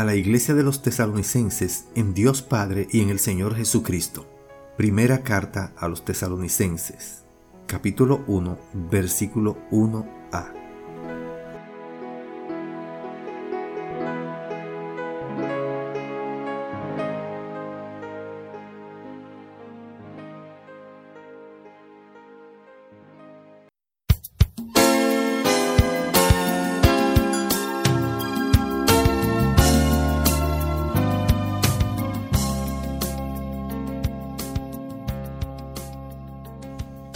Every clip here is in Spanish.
a la iglesia de los tesalonicenses en Dios Padre y en el Señor Jesucristo. Primera carta a los tesalonicenses, capítulo 1, versículo 1a.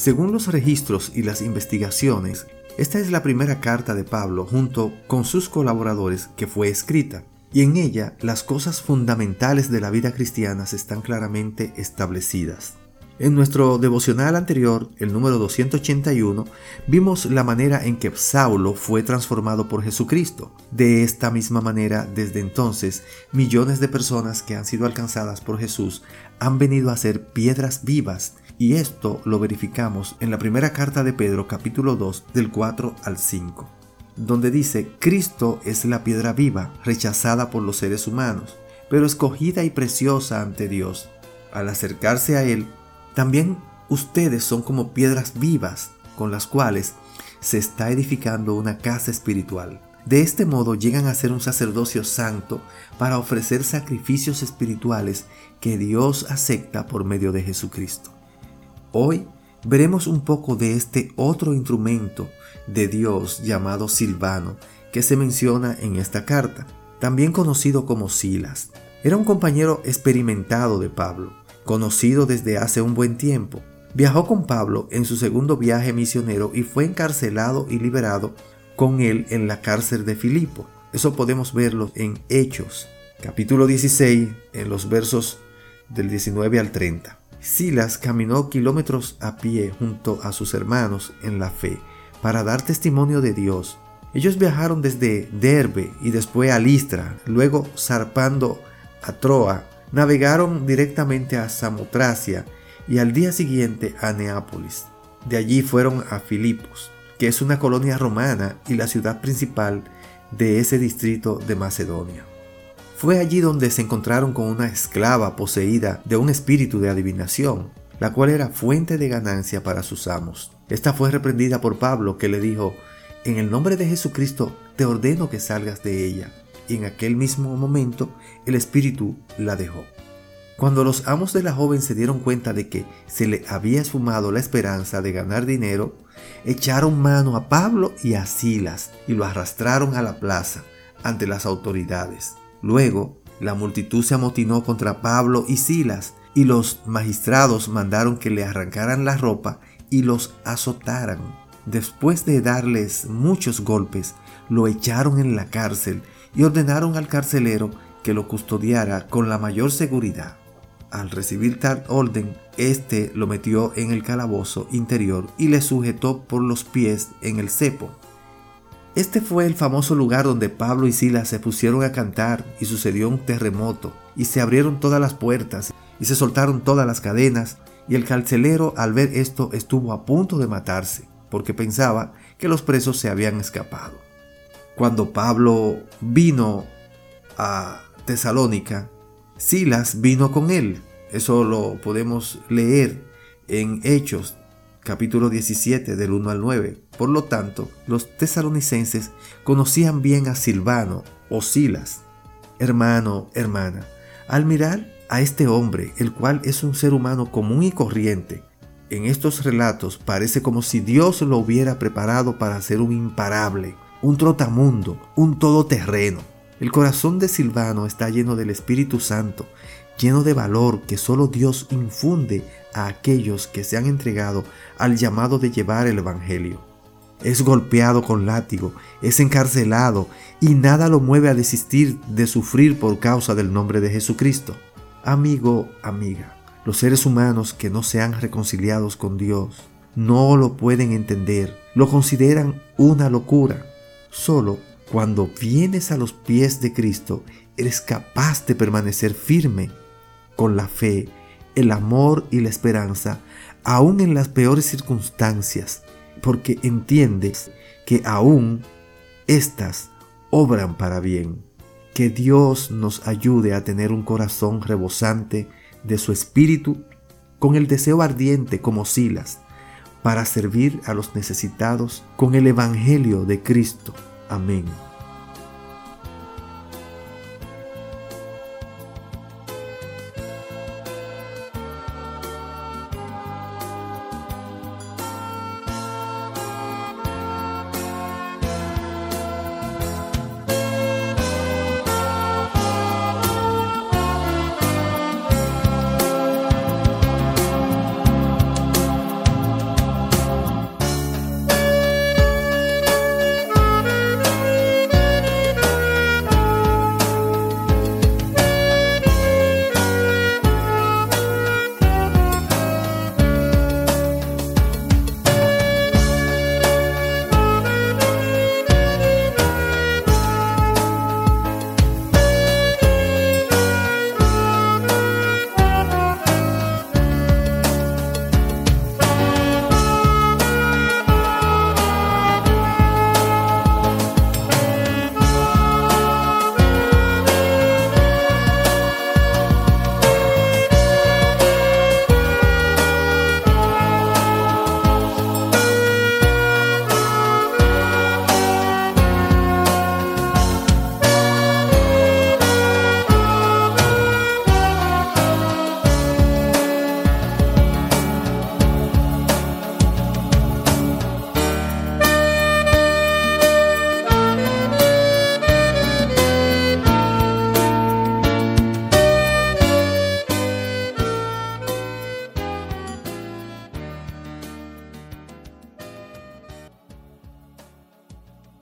Según los registros y las investigaciones, esta es la primera carta de Pablo junto con sus colaboradores que fue escrita, y en ella las cosas fundamentales de la vida cristiana están claramente establecidas. En nuestro devocional anterior, el número 281, vimos la manera en que Saulo fue transformado por Jesucristo. De esta misma manera, desde entonces, millones de personas que han sido alcanzadas por Jesús han venido a ser piedras vivas y esto lo verificamos en la primera carta de Pedro capítulo 2 del 4 al 5, donde dice, Cristo es la piedra viva, rechazada por los seres humanos, pero escogida y preciosa ante Dios. Al acercarse a Él, también ustedes son como piedras vivas con las cuales se está edificando una casa espiritual. De este modo llegan a ser un sacerdocio santo para ofrecer sacrificios espirituales que Dios acepta por medio de Jesucristo. Hoy veremos un poco de este otro instrumento de Dios llamado Silvano que se menciona en esta carta, también conocido como Silas. Era un compañero experimentado de Pablo, conocido desde hace un buen tiempo. Viajó con Pablo en su segundo viaje misionero y fue encarcelado y liberado con él en la cárcel de Filipo. Eso podemos verlo en Hechos, capítulo 16, en los versos del 19 al 30. Silas caminó kilómetros a pie junto a sus hermanos en la fe para dar testimonio de Dios. Ellos viajaron desde Derbe y después a Listra, luego zarpando a Troa, navegaron directamente a Samotracia y al día siguiente a Neápolis. De allí fueron a Filipos, que es una colonia romana y la ciudad principal de ese distrito de Macedonia. Fue allí donde se encontraron con una esclava poseída de un espíritu de adivinación, la cual era fuente de ganancia para sus amos. Esta fue reprendida por Pablo, que le dijo, En el nombre de Jesucristo te ordeno que salgas de ella. Y en aquel mismo momento el espíritu la dejó. Cuando los amos de la joven se dieron cuenta de que se le había esfumado la esperanza de ganar dinero, echaron mano a Pablo y a Silas y lo arrastraron a la plaza ante las autoridades. Luego, la multitud se amotinó contra Pablo y Silas, y los magistrados mandaron que le arrancaran la ropa y los azotaran. Después de darles muchos golpes, lo echaron en la cárcel y ordenaron al carcelero que lo custodiara con la mayor seguridad. Al recibir tal orden, éste lo metió en el calabozo interior y le sujetó por los pies en el cepo. Este fue el famoso lugar donde Pablo y Silas se pusieron a cantar y sucedió un terremoto y se abrieron todas las puertas y se soltaron todas las cadenas y el carcelero al ver esto estuvo a punto de matarse porque pensaba que los presos se habían escapado. Cuando Pablo vino a Tesalónica, Silas vino con él. Eso lo podemos leer en Hechos capítulo 17 del 1 al 9. Por lo tanto, los tesalonicenses conocían bien a Silvano o Silas. Hermano, hermana, al mirar a este hombre, el cual es un ser humano común y corriente, en estos relatos parece como si Dios lo hubiera preparado para ser un imparable, un trotamundo, un todoterreno. El corazón de Silvano está lleno del Espíritu Santo, lleno de valor que solo Dios infunde a aquellos que se han entregado al llamado de llevar el Evangelio. es golpeado con látigo, es encarcelado y nada lo mueve a desistir de sufrir por causa del nombre de Jesucristo. Amigo, amiga, los seres humanos que no se han reconciliado con Dios no lo pueden entender, lo consideran una locura. Solo cuando vienes a los pies de Cristo, eres capaz de permanecer firme con la fe, el amor y la esperanza, aún en las peores circunstancias, porque entiendes que aún éstas obran para bien. Que Dios nos ayude a tener un corazón rebosante de su espíritu, con el deseo ardiente como Silas, para servir a los necesitados con el Evangelio de Cristo. Amén.